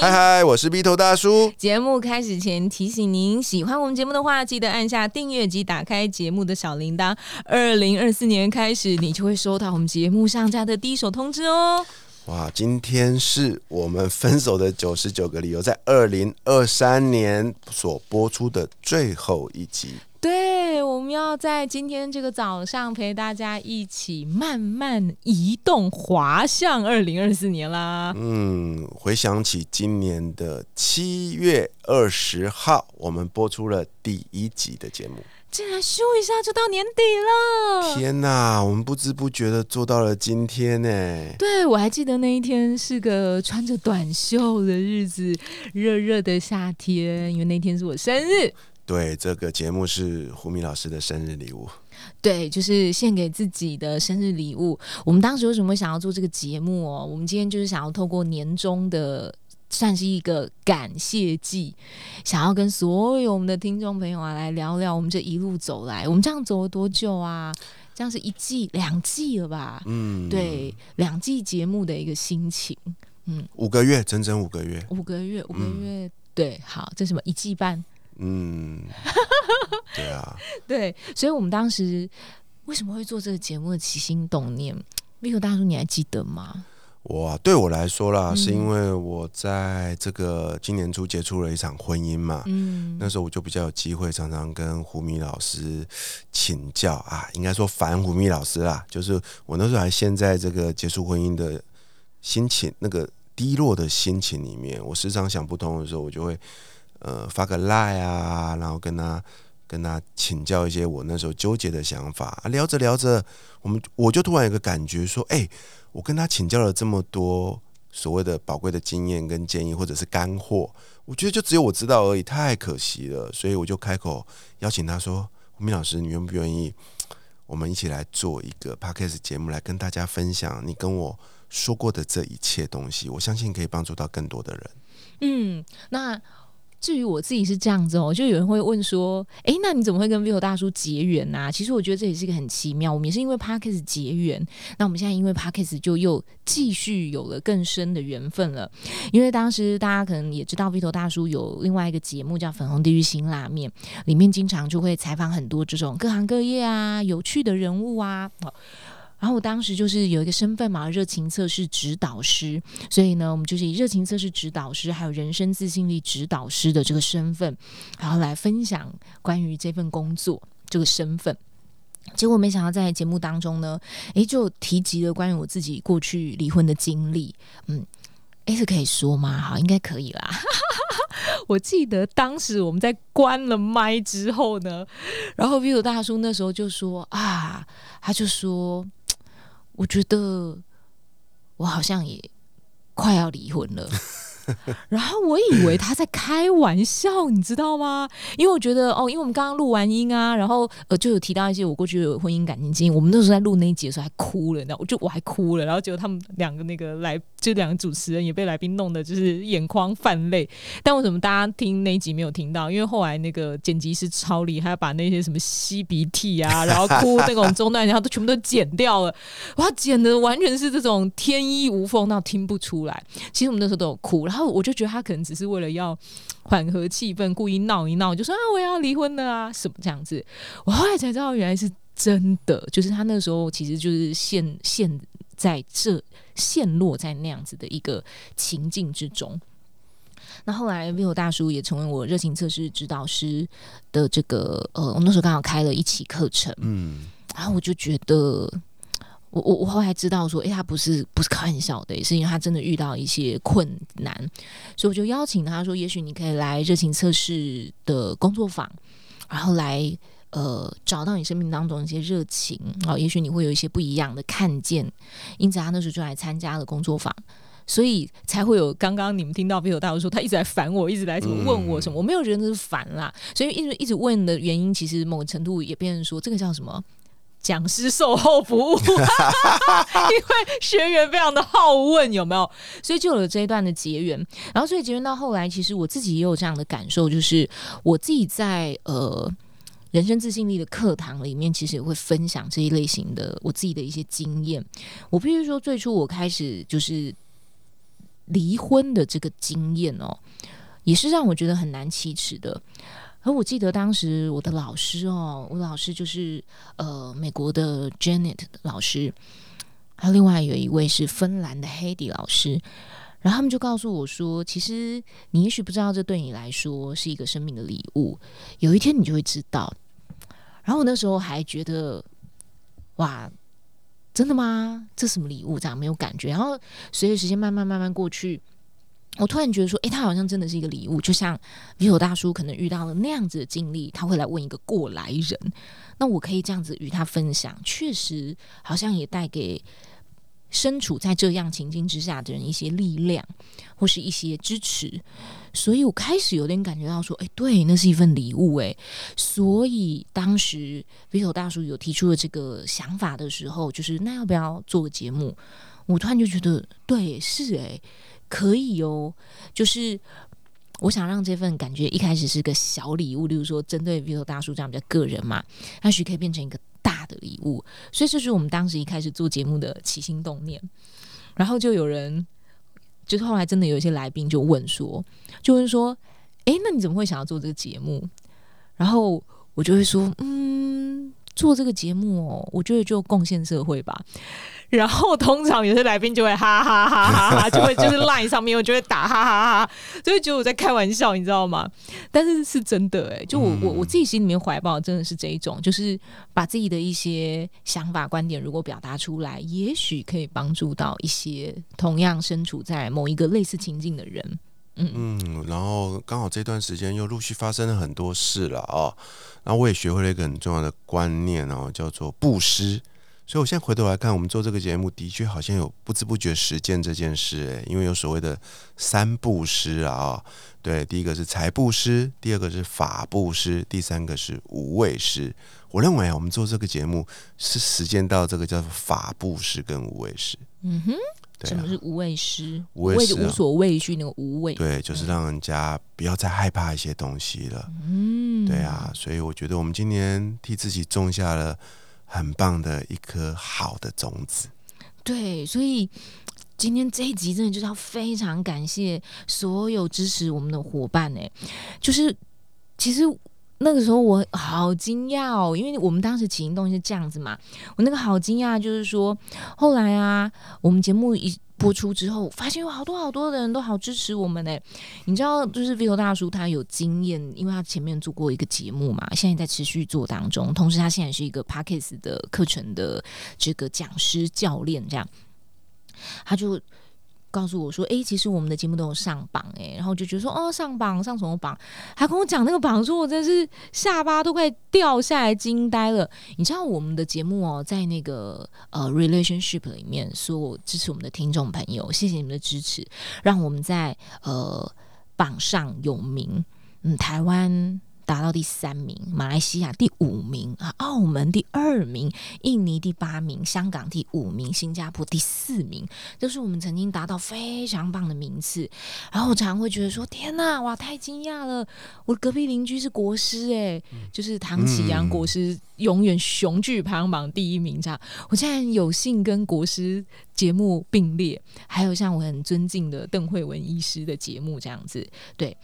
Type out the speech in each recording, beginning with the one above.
嗨嗨，我是 B 头大叔。节目开始前提醒您，喜欢我们节目的话，记得按下订阅及打开节目的小铃铛。二零二四年开始，你就会收到我们节目上架的第一手通知哦。哇，今天是我们分手的九十九个理由，在二零二三年所播出的最后一集。对，我们要在今天这个早上陪大家一起慢慢移动，滑向二零二四年啦。嗯，回想起今年的七月二十号，我们播出了第一集的节目，竟然咻一下就到年底了！天哪，我们不知不觉的做到了今天呢。对，我还记得那一天是个穿着短袖的日子，热热的夏天，因为那天是我生日。对，这个节目是胡明老师的生日礼物。对，就是献给自己的生日礼物。我们当时为什么想要做这个节目哦？我们今天就是想要透过年终的，算是一个感谢季，想要跟所有我们的听众朋友啊来聊聊我们这一路走来，我们这样走了多久啊？这样是一季、两季了吧？嗯，对，两季节目的一个心情。嗯，五个月，整整五个月，五个月，五个月。对，好，这什么一季半？嗯，对啊，对，所以我们当时为什么会做这个节目的起心动念，Vico 大叔你还记得吗？我对我来说啦，是因为我在这个今年初结束了一场婚姻嘛，嗯，那时候我就比较有机会，常常跟胡米老师请教啊，应该说烦胡米老师啦，就是我那时候还陷在这个结束婚姻的心情那个低落的心情里面，我时常想不通的时候，我就会。呃，发个赖啊，然后跟他跟他请教一些我那时候纠结的想法，聊着聊着，我们我就突然有个感觉说，哎，我跟他请教了这么多所谓的宝贵的经验跟建议，或者是干货，我觉得就只有我知道而已，太可惜了，所以我就开口邀请他说，胡明老师，你愿不愿意我们一起来做一个 podcast 节目，来跟大家分享你跟我说过的这一切东西，我相信可以帮助到更多的人。嗯，那。至于我自己是这样子哦，就有人会问说：“哎，那你怎么会跟 Vivo 大叔结缘呢？”其实我觉得这也是一个很奇妙。我们也是因为 Parkes 结缘，那我们现在因为 Parkes 就又继续有了更深的缘分了。因为当时大家可能也知道，Vivo 大叔有另外一个节目叫《粉红地狱新拉面》，里面经常就会采访很多这种各行各业啊、有趣的人物啊。然后我当时就是有一个身份嘛，热情测试指导师，所以呢，我们就是以热情测试指导师还有人生自信力指导师的这个身份，然后来分享关于这份工作这个身份。结果没想到在节目当中呢，诶，就提及了关于我自己过去离婚的经历。嗯，诶，是可以说吗？好，应该可以啦。我记得当时我们在关了麦之后呢，然后 Vivo 大叔那时候就说啊，他就说。我觉得我好像也快要离婚了。然后我以为他在开玩笑，你知道吗？因为我觉得哦，因为我们刚刚录完音啊，然后呃就有提到一些我过去的婚姻感情经历。我们那时候在录那一集的时候还哭了，然后我就我还哭了，然后结果他们两个那个来就两个主持人也被来宾弄得就是眼眶泛泪。但为什么大家听那一集没有听到？因为后来那个剪辑师超厉害，把那些什么吸鼻涕啊，然后哭那种中断，然后都全部都剪掉了。哇，剪的完全是这种天衣无缝，那听不出来。其实我们那时候都有哭，然后。我就觉得他可能只是为了要缓和气氛，故意闹一闹，就说啊我要离婚了啊什么这样子。我后来才知道原来是真的，就是他那个时候其实就是陷陷在这陷落在那样子的一个情境之中。那后来 Vivo 大叔也成为我热情测试指导师的这个呃，我那时候刚好开了一期课程，嗯，然后我就觉得。我我我后来知道说，哎，他不是不是开玩笑的，也是因为他真的遇到一些困难，所以我就邀请他说，也许你可以来热情测试的工作坊，然后来呃找到你生命当中一些热情，好，也许你会有一些不一样的看见。因此，他那时候就来参加了工作坊。所以才会有刚刚你们听到 Bill 大叔说他一直在烦我，一直来问我什么，我没有觉得那是烦啦。所以一直一直问的原因，其实某个程度也变成说，这个叫什么？讲师售后服务，因为学员非常的好问，有没有？所以就有了这一段的结缘。然后，所以结缘到后来，其实我自己也有这样的感受，就是我自己在呃人生自信力的课堂里面，其实也会分享这一类型的我自己的一些经验。我必须说，最初我开始就是离婚的这个经验哦，也是让我觉得很难启齿的。而我记得当时我的老师哦，我老师就是呃美国的 Janet 老师，还有另外有一位是芬兰的 Hedy 老师，然后他们就告诉我说，其实你也许不知道这对你来说是一个生命的礼物，有一天你就会知道。然后我那时候还觉得，哇，真的吗？这什么礼物？这样没有感觉。然后随着时间慢慢慢慢过去。我突然觉得说，诶，他好像真的是一个礼物，就像 Vivo 大叔可能遇到了那样子的经历，他会来问一个过来人，那我可以这样子与他分享，确实好像也带给身处在这样情境之下的人一些力量，或是一些支持，所以我开始有点感觉到说，诶，对，那是一份礼物，诶。所以当时 Vivo 大叔有提出了这个想法的时候，就是那要不要做个节目？我突然就觉得，对，是诶。可以哦，就是我想让这份感觉一开始是个小礼物，例如说针对 Vito 大叔这样比较个人嘛，也许可以变成一个大的礼物。所以这是我们当时一开始做节目的起心动念。然后就有人，就是后来真的有一些来宾就问说，就问说，哎，那你怎么会想要做这个节目？然后我就会说，嗯，做这个节目哦，我觉得就贡献社会吧。然后通常有些来宾就会哈哈哈哈哈，就会就是 line 上面我就会打哈哈哈，就会觉得我在开玩笑，你知道吗？但是是真的哎，就我我我自己心里面怀抱真的是这一种，就是把自己的一些想法观点如果表达出来，也许可以帮助到一些同样身处在某一个类似情境的人。嗯，然后刚好这段时间又陆续发生了很多事了啊，然后我也学会了一个很重要的观念哦，叫做布施。所以，我现在回头来看，我们做这个节目的确好像有不知不觉实践这件事，诶，因为有所谓的三布施啊，对，第一个是财布施，第二个是法布施，第三个是无畏施。我认为啊，我们做这个节目是实践到这个叫法布施跟无畏施。嗯哼，什么是无畏师？无畏是无所畏惧那个无畏，对，就是让人家不要再害怕一些东西了。嗯，对啊，所以我觉得我们今年替自己种下了。很棒的一颗好的种子，对，所以今天这一集真的就是要非常感谢所有支持我们的伙伴呢。就是其实那个时候我好惊讶哦，因为我们当时起心动念是这样子嘛，我那个好惊讶就是说，后来啊，我们节目一。播出之后，发现有好多好多的人都好支持我们呢。你知道，就是 Vito 大叔他有经验，因为他前面做过一个节目嘛，现在在持续做当中。同时，他现在是一个 Parkes 的课程的这个讲师教练，这样他就。告诉我说：“哎，其实我们的节目都有上榜哎，然后就觉得说，哦，上榜上什么榜？还跟我讲那个榜，说我真是下巴都快掉下来，惊呆了。你知道我们的节目哦，在那个呃 relationship 里面，所有支持我们的听众朋友，谢谢你们的支持，让我们在呃榜上有名。嗯，台湾。”达到第三名，马来西亚第五名啊，澳门第二名，印尼第八名，香港第五名，新加坡第四名，都是我们曾经达到非常棒的名次。然后我常常会觉得说：“天呐，哇，太惊讶了！我隔壁邻居是国师哎，就是唐启阳国师，永远雄踞排行榜第一名。这样，我竟然有幸跟国师节目并列，还有像我很尊敬的邓慧文医师的节目这样子，对。”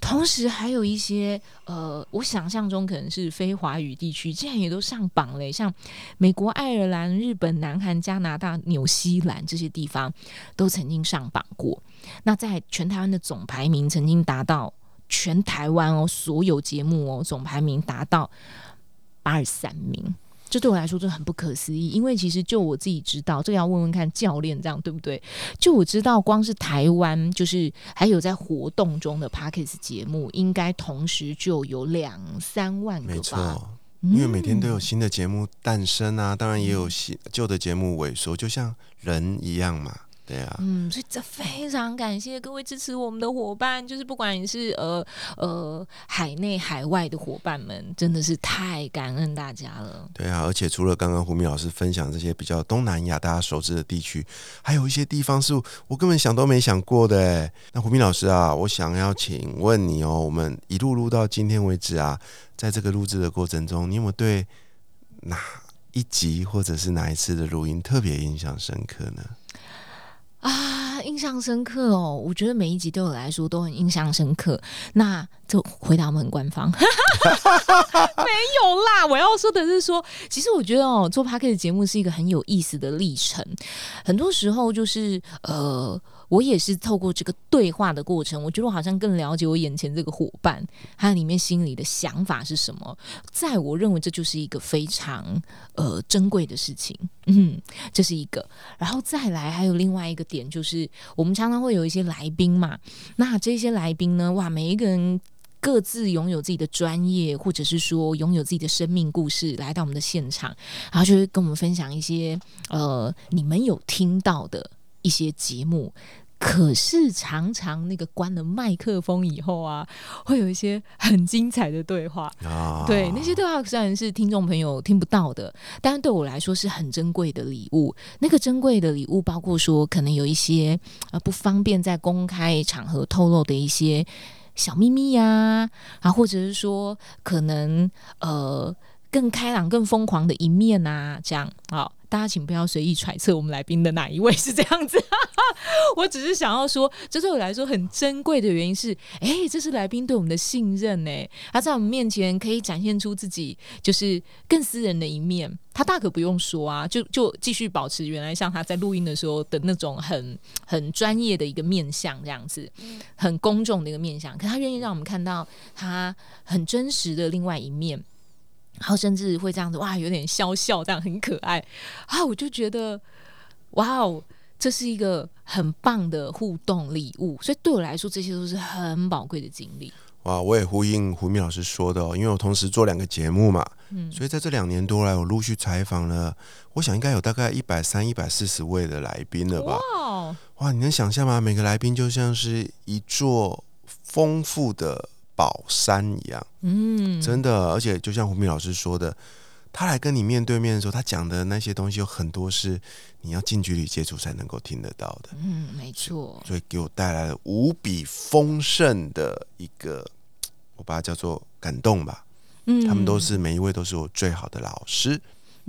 同时还有一些呃，我想象中可能是非华语地区，竟然也都上榜嘞，像美国、爱尔兰、日本、南韩、加拿大、纽西兰这些地方都曾经上榜过。那在全台湾的总排名曾经达到全台湾哦，所有节目哦总排名达到八十三名。这对我来说真的很不可思议，因为其实就我自己知道，这个要问问看教练，这样对不对？就我知道，光是台湾就是还有在活动中的 Parkes 节目，应该同时就有两三万个吧。没错，因为每天都有新的节目诞生啊，当然也有新旧的节目萎缩，就像人一样嘛。对啊，嗯，所以这非常感谢各位支持我们的伙伴，就是不管你是呃呃海内海外的伙伴们，真的是太感恩大家了。对啊，而且除了刚刚胡明老师分享这些比较东南亚大家熟知的地区，还有一些地方是我根本想都没想过的。哎，那胡明老师啊，我想要请问你哦，我们一路录到今天为止啊，在这个录制的过程中，你有没有对哪一集或者是哪一次的录音特别印象深刻呢？啊，印象深刻哦！我觉得每一集对我来说都很印象深刻。那就回答我们很官方，没有啦。我要说的是说，其实我觉得哦，做 p a r k 的节目是一个很有意思的历程。很多时候就是呃。我也是透过这个对话的过程，我觉得我好像更了解我眼前这个伙伴，他里面心里的想法是什么。在我认为这就是一个非常呃珍贵的事情，嗯，这是一个。然后再来还有另外一个点，就是我们常常会有一些来宾嘛，那这些来宾呢，哇，每一个人各自拥有自己的专业，或者是说拥有自己的生命故事，来到我们的现场，然后就会跟我们分享一些呃你们有听到的。一些节目，可是常常那个关了麦克风以后啊，会有一些很精彩的对话啊。对，那些对话虽然是听众朋友听不到的，但是对我来说是很珍贵的礼物。那个珍贵的礼物，包括说可能有一些呃不方便在公开场合透露的一些小秘密呀，啊，或者是说可能呃更开朗、更疯狂的一面啊，这样好。大家请不要随意揣测我们来宾的哪一位是这样子，我只是想要说，这对我来说很珍贵的原因是，哎，这是来宾对我们的信任呢。他在我们面前可以展现出自己就是更私人的一面，他大可不用说啊，就就继续保持原来像他在录音的时候的那种很很专业的一个面相这样子，很公众的一个面相，可他愿意让我们看到他很真实的另外一面。然后甚至会这样子哇，有点笑笑，这样很可爱啊！我就觉得哇哦，这是一个很棒的互动礼物，所以对我来说，这些都是很宝贵的经历。哇！我也呼应胡明老师说的哦，因为我同时做两个节目嘛，嗯，所以在这两年多来，我陆续采访了，我想应该有大概一百三、一百四十位的来宾了吧？哇！哇！你能想象吗？每个来宾就像是一座丰富的。宝山一样，嗯，真的，而且就像胡明老师说的，他来跟你面对面的时候，他讲的那些东西有很多是你要近距离接触才能够听得到的，嗯，没错，所以给我带来了无比丰盛的一个，我把它叫做感动吧，嗯，他们都是每一位都是我最好的老师。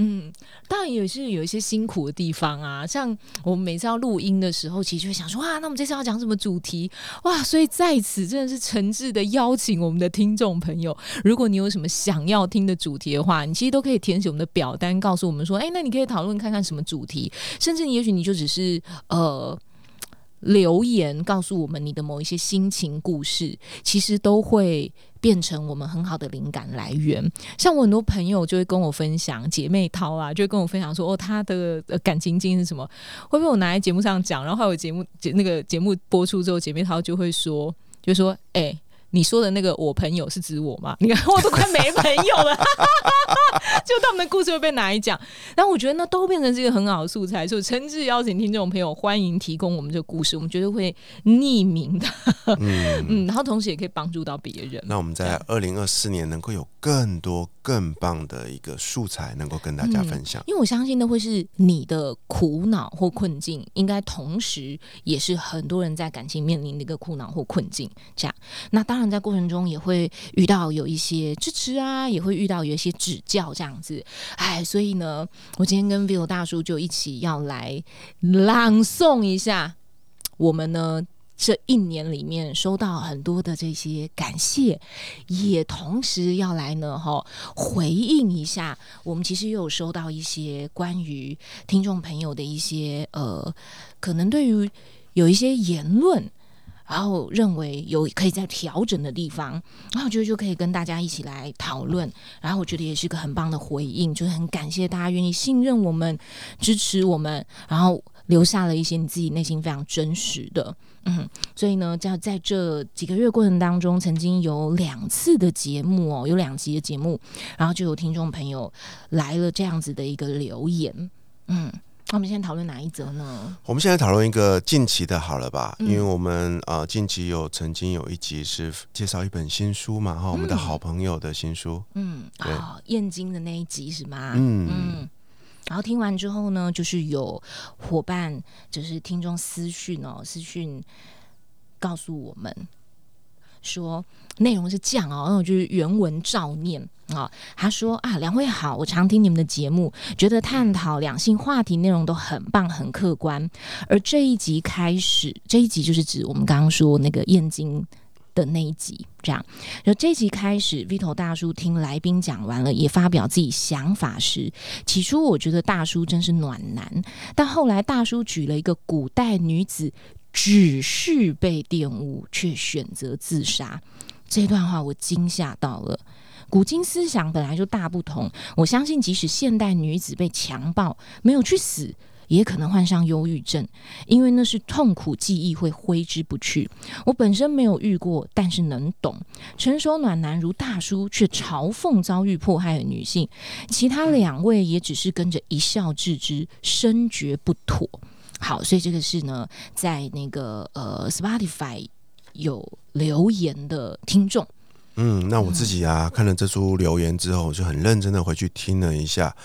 嗯，当然也是有一些辛苦的地方啊。像我们每次要录音的时候，其实就会想说，哇，那我们这次要讲什么主题？哇，所以在此真的是诚挚的邀请我们的听众朋友，如果你有什么想要听的主题的话，你其实都可以填写我们的表单，告诉我们说，哎，那你可以讨论看看什么主题，甚至你也许你就只是呃。留言告诉我们你的某一些心情故事，其实都会变成我们很好的灵感来源。像我很多朋友就会跟我分享，姐妹淘啊，就会跟我分享说，哦，她的感情经历是什么，会不会我拿在节目上讲，然后还有节目节那个节目播出之后，姐妹淘就会说，就说，哎。你说的那个我朋友是指我吗？你看我都快没朋友了，就他们的故事会被拿来讲。但我觉得那都变成是一个很好的素材，所以诚挚邀请听众朋友欢迎提供我们这个故事，我们绝对会匿名的。嗯 嗯，然后同时也可以帮助到别人。那我们在二零二四年能够有更多更棒的一个素材，能够跟大家分享。因为我相信那会是你的苦恼或困境，应该同时也是很多人在感情面临的一个苦恼或困境。这样，那当。当然，在过程中也会遇到有一些支持啊，也会遇到有一些指教这样子。哎，所以呢，我今天跟 Vivo 大叔就一起要来朗诵一下我们呢这一年里面收到很多的这些感谢，也同时要来呢哈回应一下。我们其实也有收到一些关于听众朋友的一些呃，可能对于有一些言论。然后认为有可以在调整的地方，然后我觉得就可以跟大家一起来讨论。然后我觉得也是个很棒的回应，就是很感谢大家愿意信任我们、支持我们，然后留下了一些你自己内心非常真实的。嗯，所以呢，在在这几个月过程当中，曾经有两次的节目哦，有两集的节目，然后就有听众朋友来了这样子的一个留言，嗯。那我们现在讨论哪一则呢？我们现在讨论一个近期的，好了吧？因为我们呃近期有曾经有一集是介绍一本新书嘛，哈，我们的好朋友的新书，嗯，啊，燕京的那一集是吗？嗯嗯。然后听完之后呢，就是有伙伴，就是听众私讯哦，私讯告诉我们说内容是这样哦，那我就是原文照念。啊，他说啊，两位好，我常听你们的节目，觉得探讨两性话题内容都很棒，很客观。而这一集开始，这一集就是指我们刚刚说那个燕京的那一集，这样。然后这一集开始，Vito 大叔听来宾讲完了，也发表自己想法时，起初我觉得大叔真是暖男，但后来大叔举了一个古代女子只是被玷污却选择自杀这段话，我惊吓到了。古今思想本来就大不同，我相信即使现代女子被强暴没有去死，也可能患上忧郁症，因为那是痛苦记忆会挥之不去。我本身没有遇过，但是能懂。成熟暖男如大叔却嘲讽遭遇迫害的女性，其他两位也只是跟着一笑置之，深觉不妥。好，所以这个是呢，在那个呃 Spotify 有留言的听众。嗯，那我自己啊，看了这组留言之后，我就很认真的回去听了一下。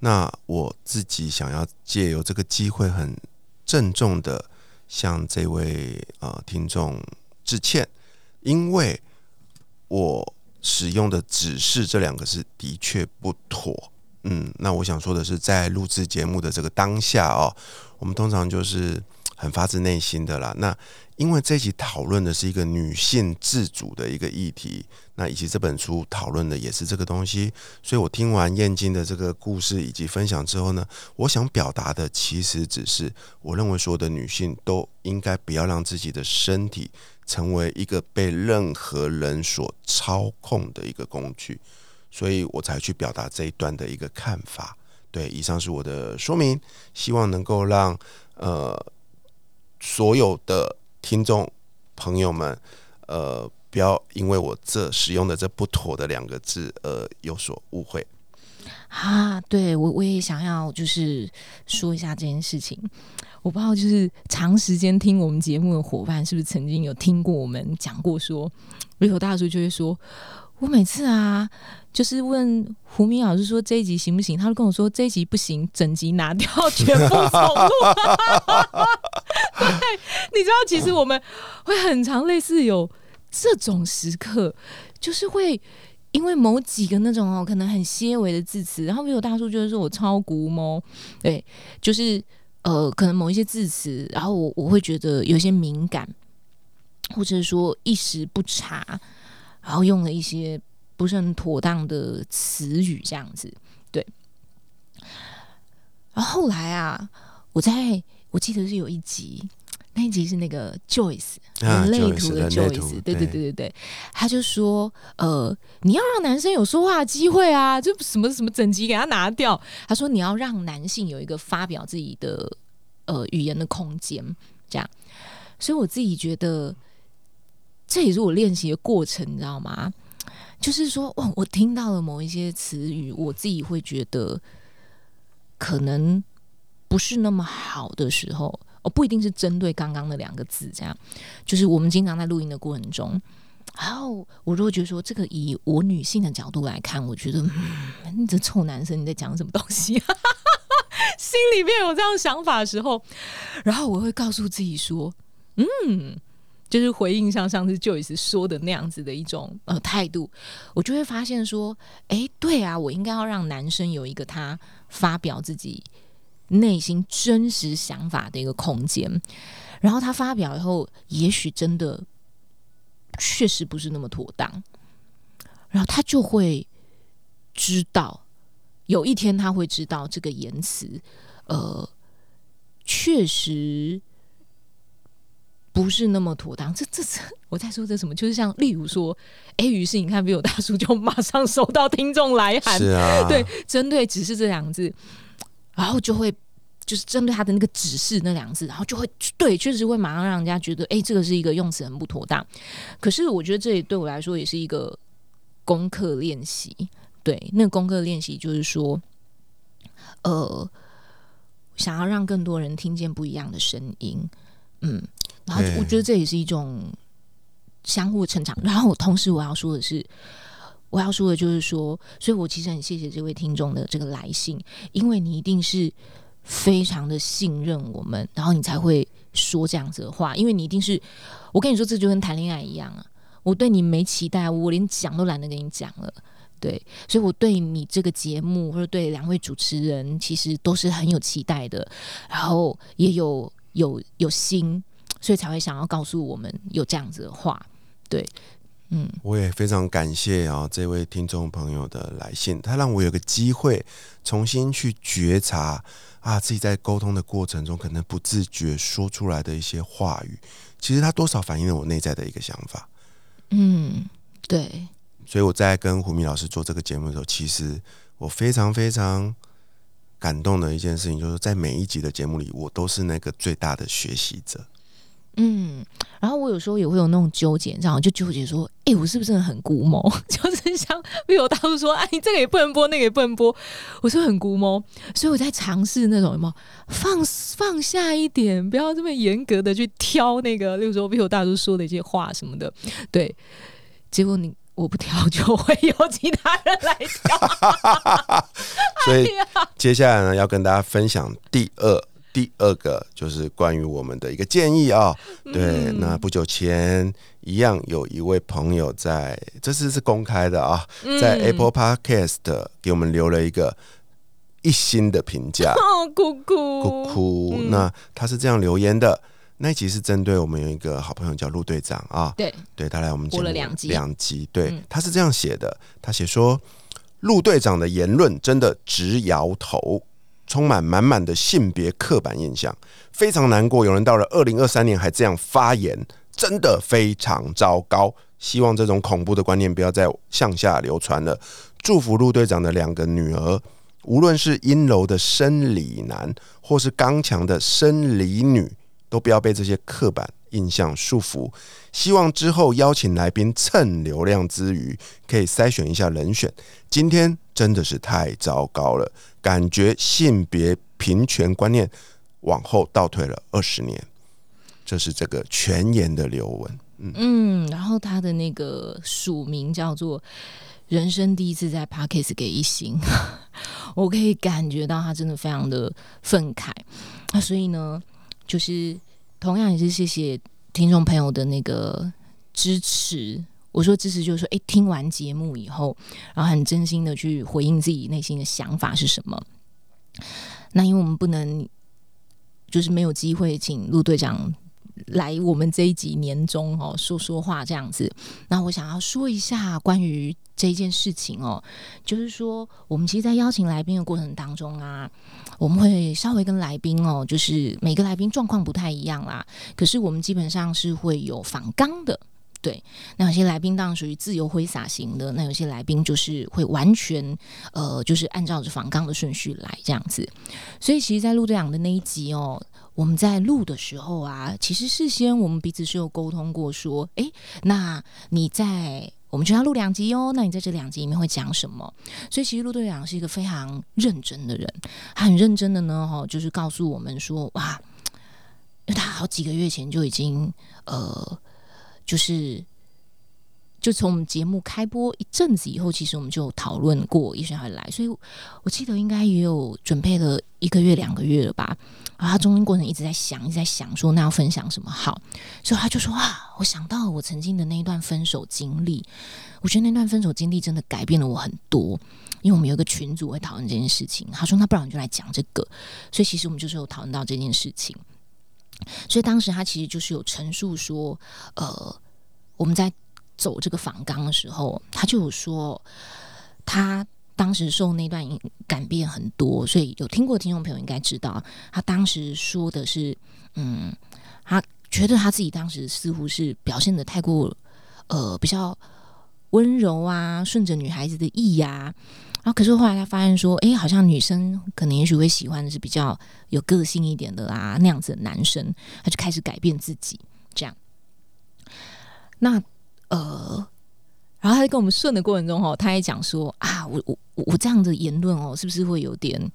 那我自己想要借由这个机会，很郑重的向这位呃听众致歉，因为我使用的“只是”这两个字的确不妥。嗯，那我想说的是，在录制节目的这个当下哦，我们通常就是很发自内心的啦。那因为这一集讨论的是一个女性自主的一个议题，那以及这本书讨论的也是这个东西，所以我听完燕京的这个故事以及分享之后呢，我想表达的其实只是，我认为所有的女性都应该不要让自己的身体成为一个被任何人所操控的一个工具，所以我才去表达这一段的一个看法。对，以上是我的说明，希望能够让呃所有的。听众朋友们，呃，不要因为我这使用的这不妥的两个字而有所误会啊！对我我也想要就是说一下这件事情。我不知道，就是长时间听我们节目的伙伴，是不是曾经有听过我们讲过说，瑞口大叔就会说，我每次啊，就是问胡明老师说这一集行不行，他就跟我说这一集不行，整集拿掉，全部重录。对，你知道，其实我们会很长，类似有这种时刻，就是会因为某几个那种哦，可能很些微的字词，然后有大叔就是说我超古猫，对，就是呃，可能某一些字词，然后我我会觉得有些敏感，或者是说一时不察，然后用了一些不是很妥当的词语，这样子，对。然后后来啊，我在。我记得是有一集，那一集是那个 Joyce 人类图的 Joyce，对对对对对，他就说，呃，你要让男生有说话机会啊，就什么什么整集给他拿掉。他说你要让男性有一个发表自己的呃语言的空间，这样。所以我自己觉得，这也是我练习的过程，你知道吗？就是说，哇，我听到了某一些词语，我自己会觉得可能。不是那么好的时候，哦，不一定是针对刚刚那两个字，这样，就是我们经常在录音的过程中，然后我如果觉得说这个以我女性的角度来看，我觉得你这臭男生你在讲什么东西，心里面有这样想法的时候，然后我会告诉自己说，嗯，就是回应像上次 Joyce 说的那样子的一种呃态度，我就会发现说，哎，对啊，我应该要让男生有一个他发表自己。内心真实想法的一个空间，然后他发表以后，也许真的确实不是那么妥当，然后他就会知道，有一天他会知道这个言辞，呃，确实不是那么妥当。这这这，我在说这什么？就是像例如说，哎，于是你看，比我大叔就马上收到听众来函，是啊，对，针对只是这两字。然后就会就是针对他的那个指示那两个字，然后就会对，确实会马上让人家觉得，哎，这个是一个用词很不妥当。可是我觉得这也对我来说也是一个功课练习。对，那个功课练习就是说，呃，想要让更多人听见不一样的声音，嗯，然后我觉得这也是一种相互成长。然后同时我要说的是，我要说的就是说，所以我其实很谢谢这位听众的这个来信，因为你一定是非常的信任我们，然后你才会说这样子的话，因为你一定是我跟你说，这就跟谈恋爱一样啊，我对你没期待，我连讲都懒得跟你讲了。对，所以我对你这个节目，或者对两位主持人，其实都是很有期待的，然后也有有有心，所以才会想要告诉我们有这样子的话。对，嗯，我也非常感谢啊这位听众朋友的来信，他让我有个机会重新去觉察啊自己在沟通的过程中可能不自觉说出来的一些话语，其实他多少反映了我内在的一个想法。嗯，对。所以我在跟胡明老师做这个节目的时候，其实我非常非常感动的一件事情，就是在每一集的节目里，我都是那个最大的学习者。嗯，然后我有时候也会有那种纠结，这样就纠结说：“哎，我是不是很孤谋？就是像会有大叔说：‘哎，你这个也不能播，那个也不能播。’我是很孤谋，所以我在尝试那种什么放放下一点，不要这么严格的去挑那个，例如说，比如大叔说的一些话什么的。对，结果你。我不挑，就会有其他人来挑。所以接下来呢，要跟大家分享第二第二个，就是关于我们的一个建议啊。对，那不久前一样有一位朋友在，这次是公开的啊，在 Apple Podcast 给我们留了一个一星的评价。哭哭。哭哭，那他是这样留言的。那一集是针对我们有一个好朋友叫陆队长啊，对，对他来我们播了两集，两集，对，他是这样写的，他写说陆队长的言论真的直摇头，充满满满的性别刻板印象，非常难过，有人到了二零二三年还这样发言，真的非常糟糕。希望这种恐怖的观念不要再向下流传了。祝福陆队长的两个女儿，无论是阴柔的生理男，或是刚强的生理女。都不要被这些刻板印象束缚。希望之后邀请来宾蹭流量之余，可以筛选一下人选。今天真的是太糟糕了，感觉性别平权观念往后倒退了二十年。这是这个全言的留文。嗯，然后他的那个署名叫做“人生第一次在 Parkes 给一星”，我可以感觉到他真的非常的愤慨。那所以呢？就是同样也是谢谢听众朋友的那个支持。我说支持就是说，哎，听完节目以后，然后很真心的去回应自己内心的想法是什么。那因为我们不能，就是没有机会请陆队长。来我们这一集年终哦，说说话这样子。那我想要说一下关于这件事情哦，就是说我们其实，在邀请来宾的过程当中啊，我们会稍微跟来宾哦，就是每个来宾状况不太一样啦。可是我们基本上是会有访纲的，对。那有些来宾当然属于自由挥洒型的，那有些来宾就是会完全呃，就是按照着访纲的顺序来这样子。所以，其实，在陆队长的那一集哦。我们在录的时候啊，其实事先我们彼此是有沟通过，说，哎，那你在我们就要录两集哦，那你在这两集里面会讲什么？所以其实陆队长是一个非常认真的人，他很认真的呢，哈，就是告诉我们说，哇，因为他好几个月前就已经，呃，就是。就从我们节目开播一阵子以后，其实我们就讨论过医生要来，所以我记得应该也有准备了一个月、两个月了吧。然后他中间过程一直在想，一直在想说那要分享什么好，所以他就说啊，我想到我曾经的那一段分手经历，我觉得那段分手经历真的改变了我很多。因为我们有一个群组会讨论这件事情，他说那不然你就来讲这个，所以其实我们就是有讨论到这件事情。所以当时他其实就是有陈述说，呃，我们在。走这个访纲的时候，他就有说，他当时受那段改变很多，所以有听过听众朋友应该知道，他当时说的是，嗯，他觉得他自己当时似乎是表现的太过，呃，比较温柔啊，顺着女孩子的意呀，然后可是后来他发现说，哎，好像女生可能也许会喜欢的是比较有个性一点的啦，那样子的男生，他就开始改变自己，这样，那。呃，然后他在跟我们顺的过程中，哦，他也讲说啊，我我我这样的言论哦，是不是会有点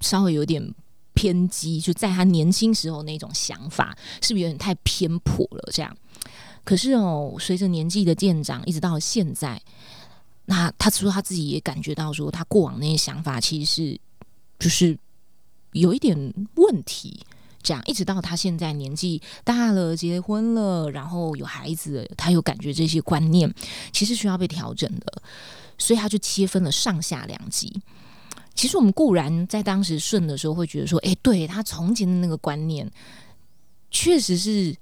稍微有点偏激，就在他年轻时候那种想法，是不是有点太偏颇了？这样。可是哦，随着年纪的渐长，一直到现在，那他说他自己也感觉到说，他过往那些想法其实是就是有一点问题。这样一直到他现在年纪大了，结婚了，然后有孩子，他有感觉这些观念其实需要被调整的，所以他就切分了上下两级。其实我们固然在当时顺的时候会觉得说，哎，对他从前的那个观念，确实是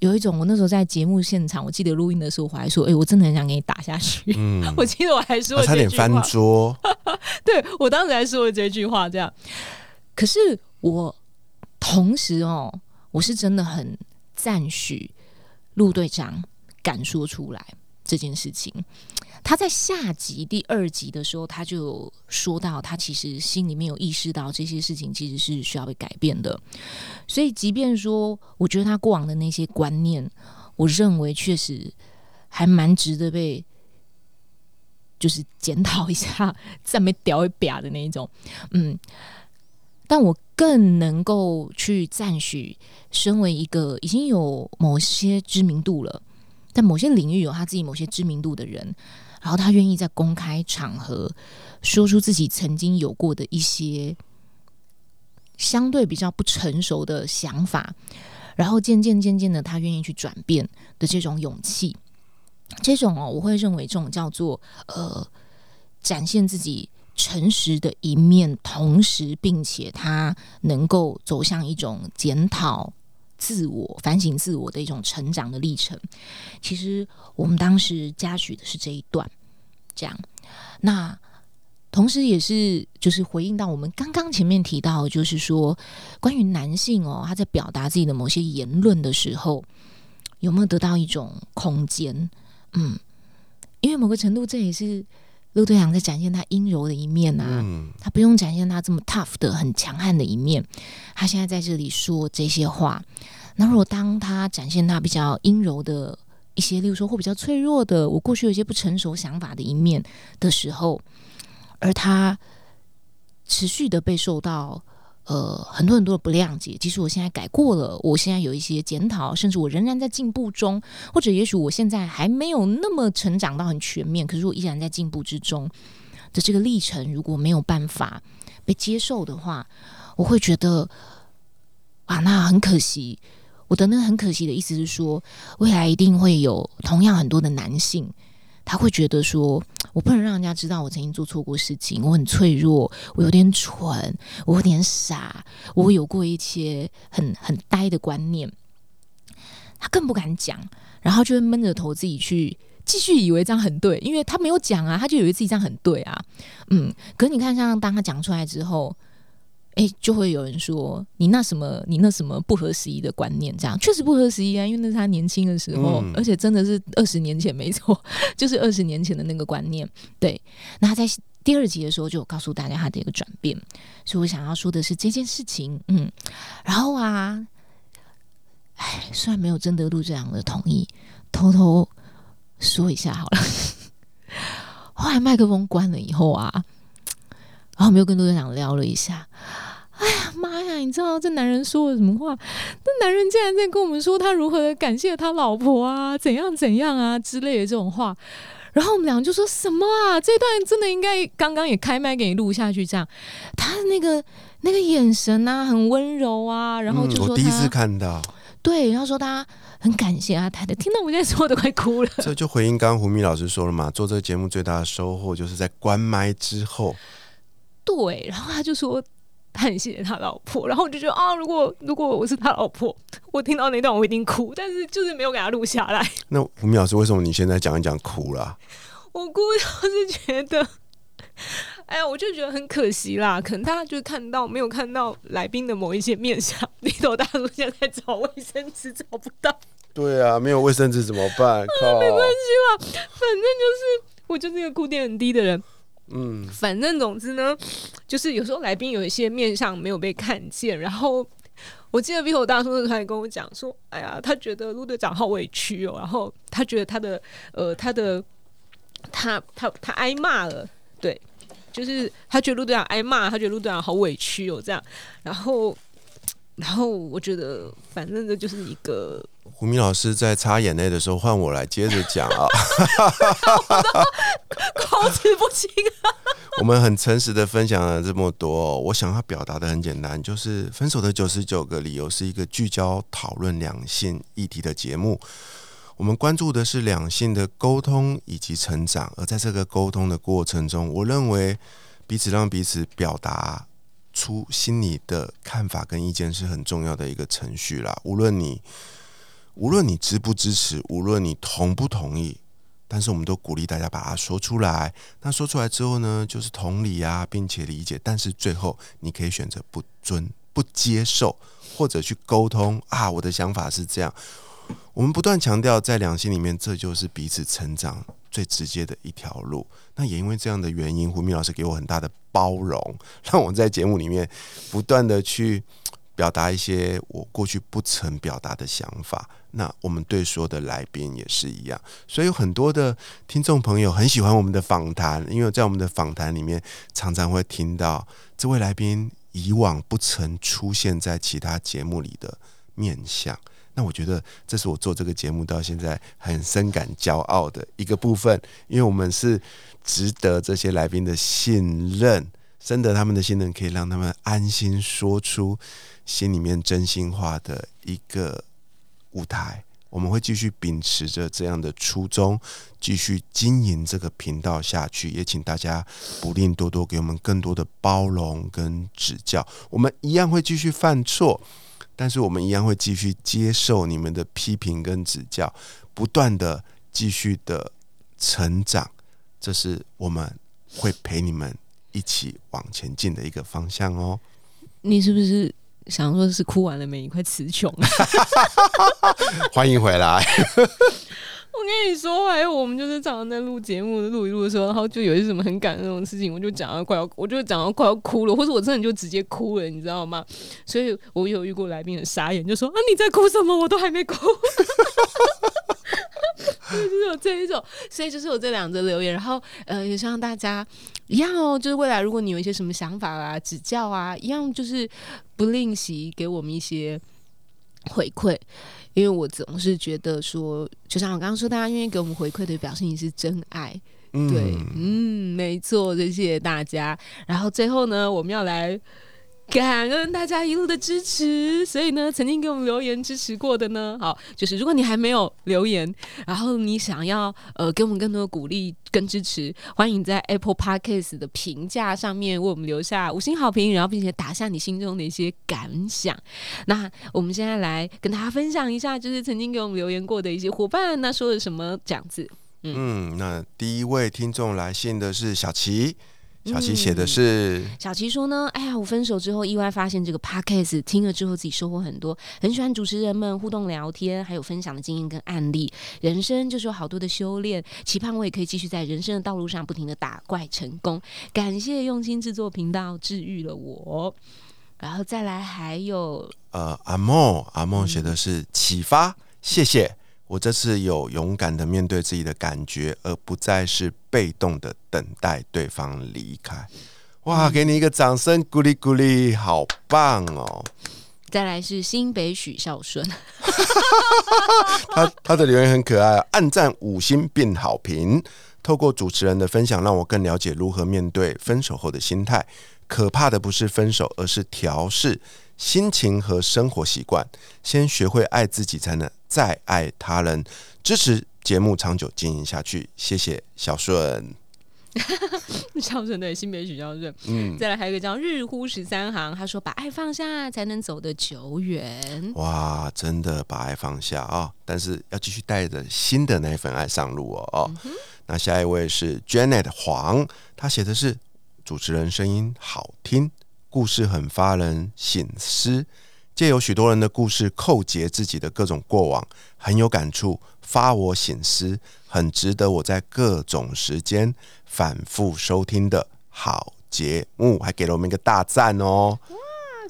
有一种。我那时候在节目现场，我记得录音的时候，我还说，哎，我真的很想给你打下去。嗯，我记得我还说差点翻桌。对我当时还说了这句话，这样。可是我同时哦，我是真的很赞许陆队长敢说出来这件事情。他在下集第二集的时候，他就说到，他其实心里面有意识到这些事情其实是需要被改变的。所以，即便说，我觉得他过往的那些观念，我认为确实还蛮值得被就是检讨一下，再没屌一表的那一种。嗯，但我更能够去赞许，身为一个已经有某些知名度了，在某些领域有他自己某些知名度的人。然后他愿意在公开场合说出自己曾经有过的一些相对比较不成熟的想法，然后渐渐渐渐的，他愿意去转变的这种勇气，这种哦，我会认为这种叫做呃展现自己诚实的一面，同时并且他能够走向一种检讨。自我反省、自我的一种成长的历程，其实我们当时嘉许的是这一段，这样。那同时也是就是回应到我们刚刚前面提到，就是说关于男性哦，他在表达自己的某些言论的时候，有没有得到一种空间？嗯，因为某个程度，这也是。陆队长在展现他阴柔的一面呐，他不用展现他这么 tough 的很强悍的一面。他现在在这里说这些话，那如果当他展现他比较阴柔的一些，例如说或比较脆弱的，我过去有一些不成熟想法的一面的时候，而他持续的被受到。呃，很多很多的不谅解。其实我现在改过了，我现在有一些检讨，甚至我仍然在进步中，或者也许我现在还没有那么成长到很全面，可是我依然在进步之中的这个历程，如果没有办法被接受的话，我会觉得啊，那很可惜。我的那个很可惜的意思是说，未来一定会有同样很多的男性。他会觉得说，我不能让人家知道我曾经做错过事情，我很脆弱，我有点蠢，我有点傻，我有过一些很很呆的观念。他更不敢讲，然后就会闷着头自己去继续以为这样很对，因为他没有讲啊，他就以为自己这样很对啊。嗯，可是你看，像当他讲出来之后。哎，就会有人说你那什么，你那什么不合时宜的观念，这样确实不合时宜啊。因为那是他年轻的时候，而且真的是二十年前，没错，就是二十年前的那个观念。对，那他在第二集的时候就告诉大家他的一个转变，所以我想要说的是这件事情。嗯，然后啊，哎，虽然没有征得陆这样的同意，偷偷说一下好了。后来麦克风关了以后啊，然后我们又跟陆队长聊了一下。哎呀妈呀！你知道这男人说了什么话？那男人竟然在跟我们说他如何的感谢他老婆啊，怎样怎样啊之类的这种话。然后我们两个就说什么啊？这段真的应该刚刚也开麦给你录下去，这样他的那个那个眼神啊，很温柔啊。然后就说我第一次看到，对，然后说他很感谢阿太太。听到我现在说的快哭了。这就回应刚刚胡米老师说了嘛，做这个节目最大的收获就是在关麦之后，对，然后他就说他。很谢谢他老婆，然后我就觉得啊，如果如果我是他老婆，我听到那段我一定哭，但是就是没有给他录下来。那吴敏老师，为什么你现在讲一讲哭了？我哭就是觉得，哎呀，我就觉得很可惜啦。可能大家就看到没有看到来宾的某一些面相，里头大叔现在在找卫生纸找不到。对啊，没有卫生纸怎么办？没关系啦，反正就是我就是一个哭点很低的人。嗯，反正总之呢，就是有时候来宾有一些面相没有被看见，然后我记得 Vivo 大叔那时候还跟我讲说：“哎呀，他觉得陆队长好委屈哦，然后他觉得他的呃他的他他他挨骂了，对，就是他觉得陆队长挨骂，他觉得陆队长好委屈哦，这样。然后，然后我觉得，反正这就是一个。胡明老师在擦眼泪的时候，换我来接着讲啊，口齿不清啊。我们很诚实的分享了这么多，我想要表达的很简单，就是《分手的九十九个理由》是一个聚焦讨论两性议题的节目。我们关注的是两性的沟通以及成长，而在这个沟通的过程中，我认为彼此让彼此表达出心里的看法跟意见是很重要的一个程序啦。无论你无论你支不支持，无论你同不同意。但是我们都鼓励大家把它说出来。那说出来之后呢，就是同理啊，并且理解。但是最后你可以选择不尊、不接受，或者去沟通啊。我的想法是这样。我们不断强调，在两性里面，这就是彼此成长最直接的一条路。那也因为这样的原因，胡明老师给我很大的包容，让我在节目里面不断的去。表达一些我过去不曾表达的想法，那我们对所有的来宾也是一样，所以有很多的听众朋友很喜欢我们的访谈，因为在我们的访谈里面，常常会听到这位来宾以往不曾出现在其他节目里的面相。那我觉得这是我做这个节目到现在很深感骄傲的一个部分，因为我们是值得这些来宾的信任，深得他们的信任，可以让他们安心说出。心里面真心话的一个舞台，我们会继续秉持着这样的初衷，继续经营这个频道下去。也请大家不吝多多给我们更多的包容跟指教。我们一样会继续犯错，但是我们一样会继续接受你们的批评跟指教，不断的继续的成长。这是我们会陪你们一起往前进的一个方向哦。你是不是？想说是哭完了没？你快词穷。欢迎回来。我跟你说，还有我们就是常常在录节目、录一录的时候，然后就有一些什么很感动的事情，我就讲到快要，我就讲到快要哭了，或者我真的就直接哭了，你知道吗？所以我有遇过来宾很傻眼，就说：“啊，你在哭什么？我都还没哭。”就是有这一种，所以就是有这两则留言，然后呃，也希望大家一样哦，就是未来如果你有一些什么想法啊、指教啊，一样就是不吝惜给我们一些回馈，因为我总是觉得说，就像我刚刚说，大家愿意给我们回馈的，表示你是真爱。对，嗯，没错，谢谢大家。然后最后呢，我们要来。感恩大家一路的支持，所以呢，曾经给我们留言支持过的呢，好，就是如果你还没有留言，然后你想要呃给我们更多的鼓励跟支持，欢迎在 Apple Podcast 的评价上面为我们留下五星好评，然后并且打下你心中的一些感想。那我们现在来跟大家分享一下，就是曾经给我们留言过的一些伙伴，那说了什么这样子？嗯，那第一位听众来信的是小齐。小琪写的是，小琪说呢，哎呀，我分手之后意外发现这个 podcast，听了之后自己收获很多，很喜欢主持人们互动聊天，还有分享的经验跟案例。人生就是有好多的修炼，期盼我也可以继续在人生的道路上不停的打怪成功。感谢用心制作频道，治愈了我。然后再来还有，呃，阿梦阿梦写的是启发，谢谢。我这次有勇敢的面对自己的感觉，而不再是被动的等待对方离开。哇，给你一个掌声，鼓励鼓励，好棒哦！再来是新北许孝顺，他他的留言很可爱，暗赞五星并好评。透过主持人的分享，让我更了解如何面对分手后的心态。可怕的不是分手，而是调试心情和生活习惯。先学会爱自己，才能。再爱他人，支持节目长久经营下去，谢谢小顺。孝顺对新北许孝顺，嗯，再来还有一个叫日呼十三行，他说把爱放下才能走得久远。哇，真的把爱放下啊！但是要继续带着新的那一份爱上路哦。哦，那下一位是 Janet 黄，他写的是主持人声音好听，故事很发人省思。借有许多人的故事扣结自己的各种过往，很有感触，发我醒思，很值得我在各种时间反复收听的好节目，还给了我们一个大赞哦！哇，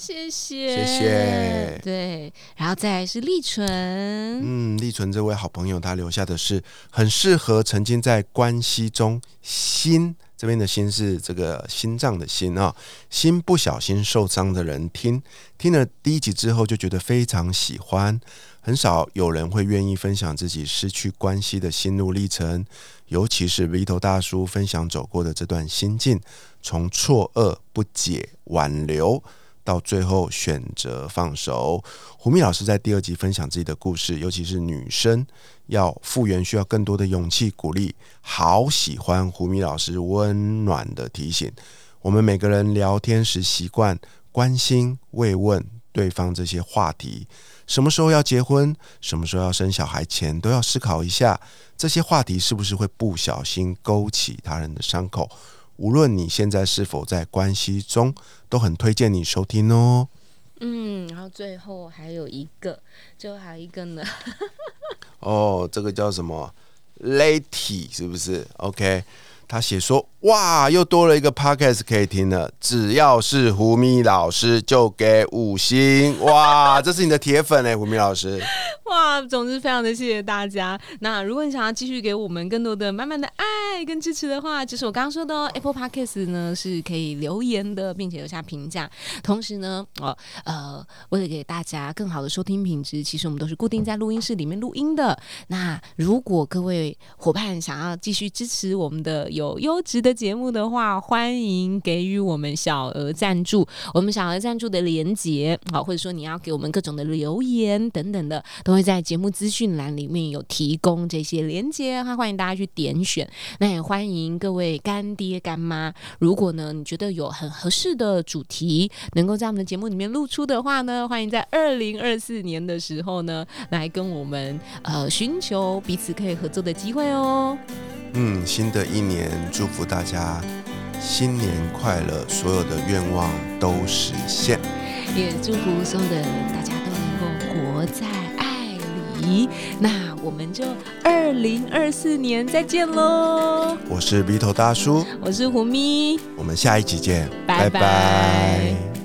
谢谢，谢谢。对，然后再来是立纯，嗯，立纯这位好朋友，他留下的是很适合曾经在关系中心这边的心是这个心脏的心啊，心不小心受伤的人听听了第一集之后就觉得非常喜欢，很少有人会愿意分享自己失去关系的心路历程，尤其是 Vito 大叔分享走过的这段心境，从错愕、不解、挽留。到最后选择放手。胡蜜老师在第二集分享自己的故事，尤其是女生要复原需要更多的勇气鼓励。好喜欢胡蜜老师温暖的提醒。我们每个人聊天时习惯关心慰问对方这些话题，什么时候要结婚，什么时候要生小孩前，都要思考一下这些话题是不是会不小心勾起他人的伤口。无论你现在是否在关系中，都很推荐你收听哦。嗯，然后最后还有一个，最后还有一个呢。哦，这个叫什么 l a t y 是不是？OK。他写说：“哇，又多了一个 podcast 可以听了。只要是胡咪老师，就给五星。哇，这是你的铁粉哎，胡咪老师。哇，总之非常的谢谢大家。那如果你想要继续给我们更多的满满的爱跟支持的话，就是我刚刚说的哦，Apple Podcast 呢是可以留言的，并且留下评价。同时呢，哦呃，为了给大家更好的收听品质，其实我们都是固定在录音室里面录音的。那如果各位伙伴想要继续支持我们的。有优质的节目的话，欢迎给予我们小额赞助。我们小额赞助的连接，好，或者说你要给我们各种的留言等等的，都会在节目资讯栏里面有提供这些连接，哈，欢迎大家去点选。那也欢迎各位干爹干妈，如果呢你觉得有很合适的主题，能够在我们的节目里面露出的话呢，欢迎在二零二四年的时候呢，来跟我们呃寻求彼此可以合作的机会哦。嗯，新的一年祝福大家新年快乐，所有的愿望都实现。也祝福所有的大家都能够活在爱里。那我们就二零二四年再见喽！我是鼻头大叔，我是胡咪，我们下一集见，拜拜。